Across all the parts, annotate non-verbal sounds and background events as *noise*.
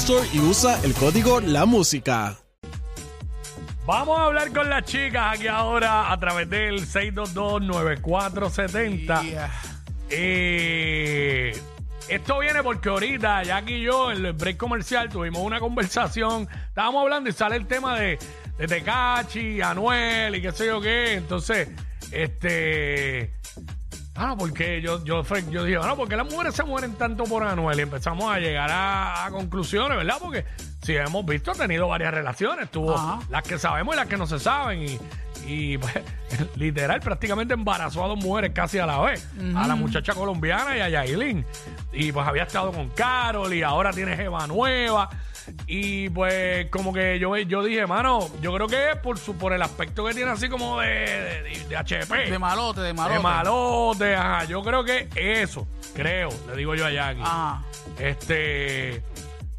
Store y usa el código La Música. Vamos a hablar con las chicas aquí ahora a través del 622-9470. Eh, esto viene porque ahorita, Jackie y yo, en el break comercial, tuvimos una conversación. Estábamos hablando y sale el tema de, de Tecachi, Anuel y qué sé yo qué. Entonces, este. Ah, porque yo, yo, yo dije, bueno, porque las mujeres se mueren tanto por Anuel y empezamos a llegar a, a conclusiones, ¿verdad? Porque si hemos visto, ha tenido varias relaciones, tuvo Ajá. las que sabemos y las que no se saben y, y pues, *laughs* literal prácticamente embarazó a dos mujeres casi a la vez, a la muchacha colombiana y a Yailin. Y pues había estado con Carol y ahora tiene jeva nueva. Y pues como que yo, yo dije, mano, yo creo que es por, su, por el aspecto que tiene así como de, de, de HP. De malote, de malote. De malote, ajá. Yo creo que eso, creo, le digo yo a Jackie. Ajá. Este.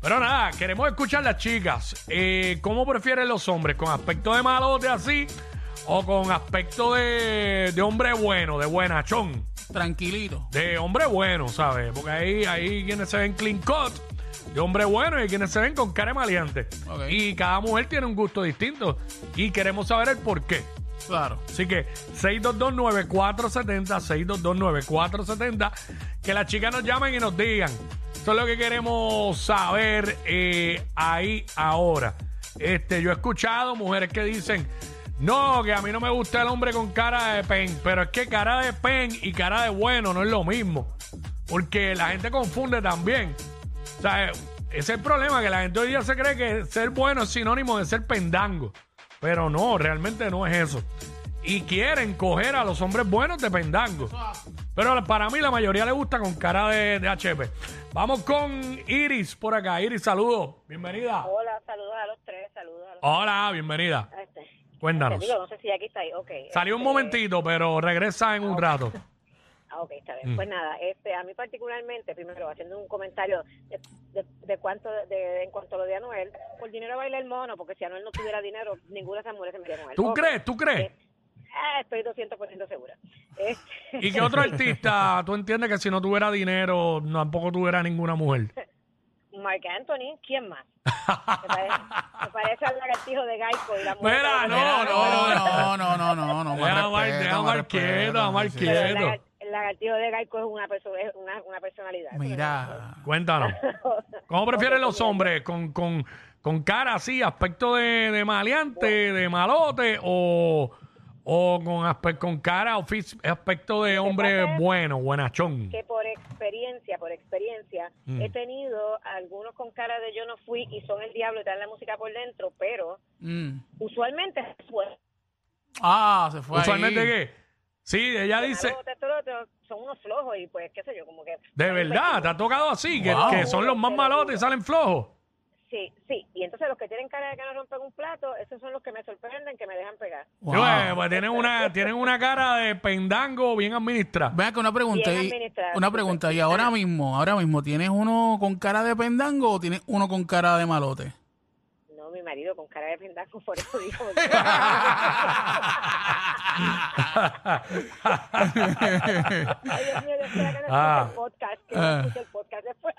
Pero nada, queremos escuchar las chicas. Eh, ¿Cómo prefieren los hombres? ¿Con aspecto de malote así? ¿O con aspecto de, de hombre bueno, de buenachón? Tranquilito. De hombre bueno, ¿sabes? Porque ahí hay quienes se ven clean cut, de hombre bueno, y hay quienes se ven con cara maleante. Ok. Y cada mujer tiene un gusto distinto. Y queremos saber el por qué. Claro. Así que 6229470, 6229470, que las chicas nos llamen y nos digan. Eso es lo que queremos saber eh, ahí ahora. Este, yo he escuchado mujeres que dicen, no, que a mí no me gusta el hombre con cara de pen, pero es que cara de pen y cara de bueno no es lo mismo. Porque la gente confunde también. O sea, ese es el problema, que la gente hoy día se cree que ser bueno es sinónimo de ser pendango. Pero no, realmente no es eso. Y quieren coger a los hombres buenos de pendango. Pero para mí la mayoría le gusta con cara de, de HP. Vamos con Iris por acá. Iris, saludos. Bienvenida. Hola, saludos a los tres, saludos a los Hola, bienvenida. este, Cuéntanos. digo, no sé si aquí está ahí, ok. Salió un este, momentito, pero regresa en un rato. *laughs* Ah, ok, está bien. Mm. Pues nada, este, a mí particularmente, primero, haciendo un comentario de, de, de cuánto, de, en cuanto a lo de Anuel, por dinero baila el mono, porque si Anuel no tuviera dinero, ninguna de esas mujeres se mería con él. ¿Tú crees? ¿Tú crees? Eh, ah, estoy 200% segura. Este, ¿Y qué otro artista tú entiendes que si no tuviera dinero, no, tampoco tuviera ninguna mujer? Mark Anthony, ¿quién más? Me parece, me parece al lagartijo de Gaico y la mujer. Mira, no, No, no, no, no, no, no. Mar- respeto, deja a más Lagartijo de Gaico es una, perso- es una, una personalidad. Mira. Cuéntanos. *laughs* ¿Cómo prefieren los hombres? ¿Con, con, con cara así, aspecto de, de maleante, de malote o, o con, con cara o fis- aspecto de hombre pasa es bueno, buenachón? que por experiencia, por experiencia, Mm. he tenido algunos con cara de yo no fui y son el diablo y dan la música por dentro, pero Mm. usualmente fue. Ah, se fue. ¿Usualmente ahí. qué? Sí, ella dice, son unos flojos y pues qué sé yo, como que... de verdad, ¿te ha tocado así? Que, Wow. que son los más malotes y salen flojos. Sí, sí, y entonces los que tienen cara de que no rompen un plato, esos son los que me sorprenden, que me dejan pegar. Wow. Sí, pues, pues tienen una, tienen una cara de pendango bien administrada. Ven acá una pregunta. Bien y- administrado, una sí, pregunta. ¿Y ahora mismo, ahora mismo, tienes uno con cara de pendango o tienes uno con cara de malote? Mi marido con cara de pendaco, por eso dijo. Ay, Dios *laughs* mío, espera que no escuche el podcast, que no escuche el podcast después.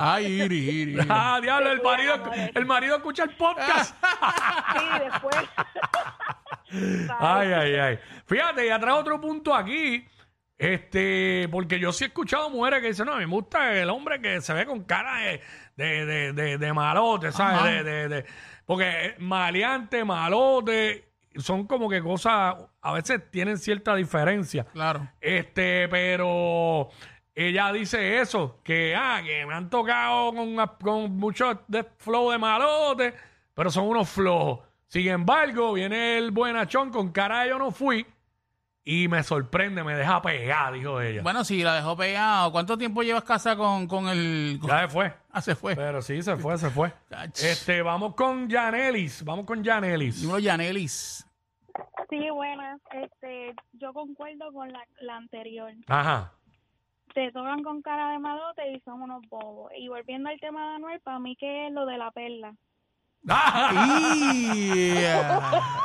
Ay, Iri, Iri. *laughs* Ah, diablo, el marido, el marido escucha el podcast. *laughs* Sí, después. Ay, ay, ay. Fíjate, ya trae otro punto aquí. Este, porque yo sí he escuchado mujeres que dicen, no, a mí me gusta el hombre que se ve con cara de, de, de, de, de malote, ¿sabes? De, porque maleante, malote, son como que cosas, a veces tienen cierta diferencia. Claro. Este, pero ella dice eso, que, ah, que me han tocado con, con mucho de flow de malote, pero son unos flojos. Sin embargo, viene el buenachón con cara de yo no fui y me sorprende, me deja pegar, dijo ella. Bueno, si la dejó pegado, ¿cuánto tiempo llevas casa con, con el. con- *laughs* Ya se fue. *laughs* Ah, se fue. Pero sí, se fue, se fue. Este, vamos con Janelis, vamos con Janelis. Dímelo, Yanelis. Sí, buenas. Este, yo concuerdo con la, la anterior. Ajá. Te tocan con cara de malote y son unos bobos. Y volviendo al tema de Anuel, para mí que es lo de la perla. Yeah.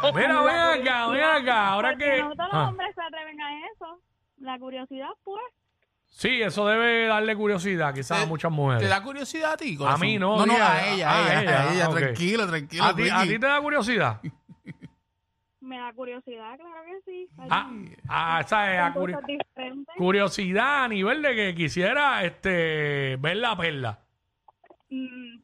*laughs* Mira, ven acá, ven acá. Ahora Porque que. no todos los Ah. hombres se atreven a eso. La curiosidad, pues. Sí, eso debe darle curiosidad quizás a ¿Te- muchas ¿Te mujeres. da curiosidad a ti? corazón? mí no, No, no, ella- a ella, ah, a ella, ella, a ella. ok. Tranquilo, tranquilo. ¿A ti, a ti te da curiosidad? *laughs* Me da curiosidad, claro que sí. Hay Ah, ah, ¿sabes? A son curi- cosas diferentes. curiosidad a nivel de que quisiera este, ver la perla. Mm,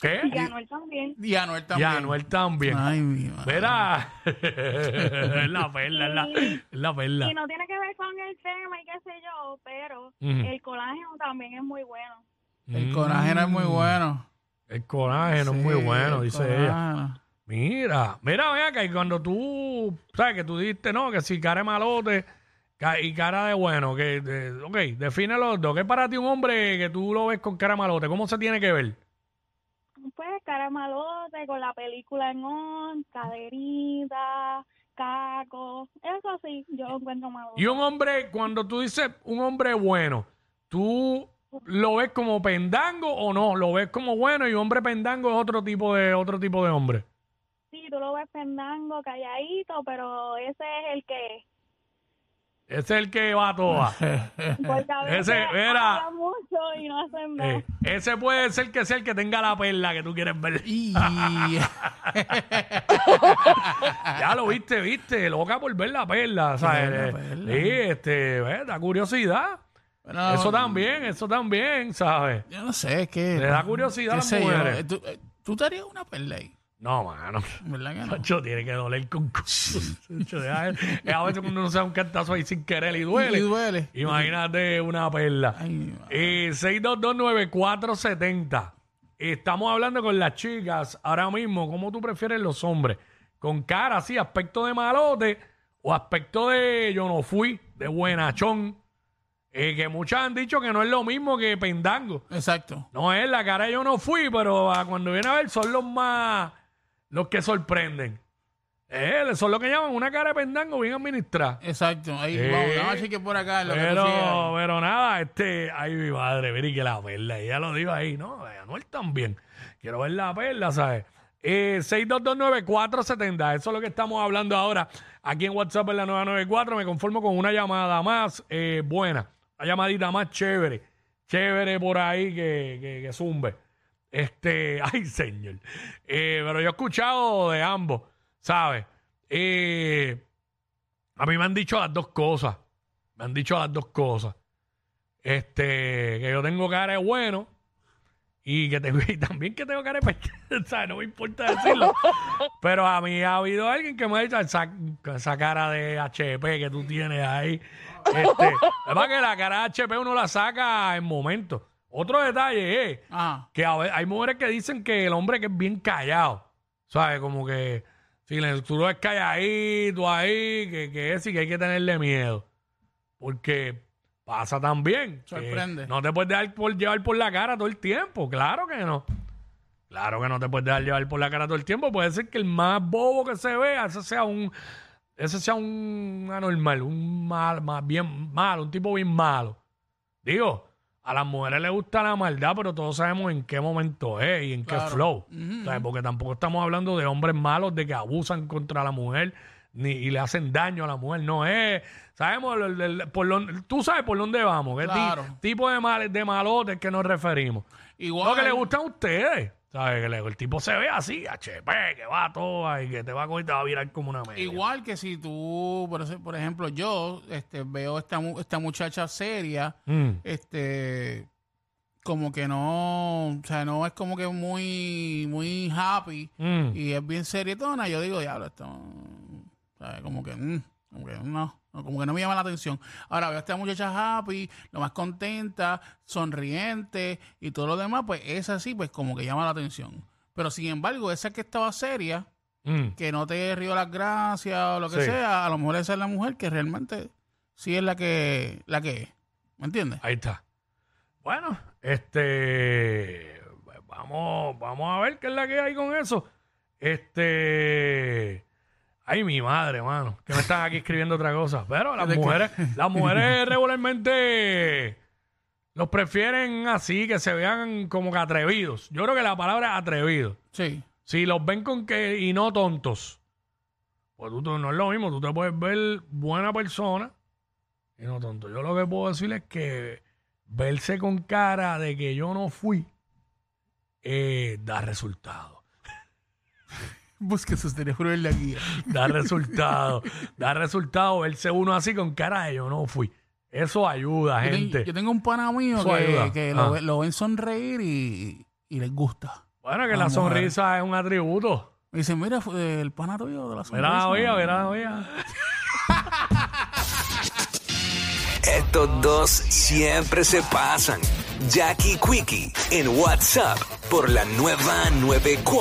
¿Qué? y Anuel también. Y Anuel también. Ya, Anuel también. Ay, mi madre. Verá. *laughs* es la perla, es la, es la perla. Y no tiene que ver con el tema y qué sé yo, pero el colágeno también es muy bueno. El colágeno es muy Mm. bueno. El colágeno es muy Sí, bueno, el dice ella. colágeno. Mira, mira, ven acá, y cuando tú, sabes que tú dijiste, no, que si cara de malote ca- y cara de bueno, que, de- ok, define los dos. ¿Qué es para ti un hombre que tú lo ves con cara de malote? ¿Cómo se tiene que ver? Pues cara malote con la película en on, caderita, caco, eso sí, yo lo encuentro malote. Y un hombre, cuando tú dices un hombre bueno, ¿tú lo ves como pendango o no? ¿Lo ves como bueno y un hombre pendango es otro tipo de, otro tipo de hombre? Sí, tú lo ves pendango, calladito, pero ese es el que, Ese es el que va a toa. *laughs* porque a veces Ese, mira. mucho y no hacen nada. Eh, ese puede ser que sea el que tenga la perla que tú quieres ver. Y... *laughs* Ya lo viste, viste, loca por ver la perla, ¿sabes? ver la Eh, perla. Sí, este, ¿ves? da curiosidad. Bueno, Eso también, eso también, ¿sabes? Yo no sé, es que... Le da curiosidad a las sé yo, mujeres. eh, ¿Tú, tú te harías una perla ahí? No, mano. ¿Verdad que no? Chacho, tiene que doler con deja- *laughs* a veces uno se da un cantazo ahí sin querer y duele. Y duele. Imagínate una perla. Ay, mi madre. Eh, 6229470. Estamos hablando con las chicas ahora mismo. ¿Cómo tú prefieres los hombres? ¿Con cara así, aspecto de malote o aspecto de yo no fui, de buenachón? Eh, que muchas han dicho que no es lo mismo que pendango. Exacto. No es la cara de yo no fui, pero ah, cuando viene a ver son los más, los que sorprenden. Eh, son lo que llaman una cara de pendango bien administrada. Exacto. Ahí, Eh, vamos, vamos a que por acá lo que Pero, sigas. pero nada, este, ay mi madre, mire que la perla, ella lo dijo ahí, ¿no? Anuel también. Quiero ver la perla, ¿sabes? Eh, 6229470, eso es lo que estamos hablando ahora. Aquí en WhatsApp en la 994 me conformo con una llamada más eh, buena, una llamadita más chévere, chévere por ahí que, que, que zumbe. Este, *laughs* ay señor. Eh, pero yo he escuchado de ambos, ¿sabes? Eh, a mí me han dicho las dos cosas. Me han dicho las dos cosas. Este, que yo tengo cara de bueno y que tengo, *laughs* y también que tengo cara de pe- *laughs* ¿sabes? No me importa decirlo. Pero a mí ha habido alguien que me ha dicho esa, cara de HP que tú tienes ahí. Este, es que la cara de HP uno la saca en momentos. Otro detalle es Ajá. que a ve- hay mujeres que dicen que el hombre que es bien callado, ¿sabes? Como que si le- tú lo ves calladito ahí, que, que es y que hay que tenerle miedo. Porque pasa también. que Sorprende. No te puedes dejar por, llevar por la cara todo el tiempo, claro que no. Claro que no te puedes dejar llevar por la cara todo el tiempo. Puede ser que el más bobo que se vea, ese sea un, ese sea un anormal, un mal, más bien malo, un tipo bien malo. Digo, a las mujeres les gusta la maldad, pero todos sabemos en qué momento es y en qué flow. Porque tampoco estamos hablando de hombres malos, de que abusan contra la mujer ni, y le hacen daño a la mujer. No es. Sabemos el- el- por dónde- tú sabes por dónde vamos. ¿Qué ti- Claro. tipo de, mal, de malotes que nos referimos? Igual. Lo que le gustan a ustedes. ¿Sabes? Que le- el tipo se ve así, HP, que va a toa y que te va a coger y te va a virar como una media. Igual que si tú, por, ese- por ejemplo, yo este, veo esta, mu- esta muchacha seria, Mm. este, como que no, o sea, no es como que muy, muy happy Mm. y es bien serietona, yo digo, diablo, esto, ¿sabes? Como que, mm, como que no, no, como que no me llama la atención. Ahora veo a esta muchacha happy, lo más contenta, sonriente y todo lo demás, pues esa sí, pues como que llama la atención. Pero sin embargo, esa que estaba seria, Mm. que no te río las gracias o lo que Sí. sea, a lo mejor esa es la mujer que realmente sí es la que, la que es. ¿Me entiendes? Ahí está. Bueno, este. Vamos, vamos a ver qué es la que hay con eso. Este. Ay, mi madre, mano. Que me están aquí escribiendo otra cosa. Pero las mujeres, las mujeres *laughs* regularmente los prefieren así, que se vean como que atrevidos. Yo creo que la palabra es atrevido. Sí. Si los ven con que y no tontos, pues tú, tú- no es lo mismo. Tú te puedes ver buena persona y no tonto. Yo lo que puedo decir es que verse con cara de que yo no fui eh, da resultado. *laughs* Busque su teléfono en la guía. Da resultado. da resultado verse uno así con cara de yo no fui. Eso ayuda, Yo, ten- gente. yo tengo un pana mío Eso que, que Ah. lo, ve- lo ven sonreír y, y les gusta. Bueno, que la sonrisa es un atributo. Me dicen, mira, el pana tuyo de la sonrisa. Mira, oiga, mira, oiga. Estos dos siempre se pasan. Jackie Quickie en WhatsApp por la nueva 94.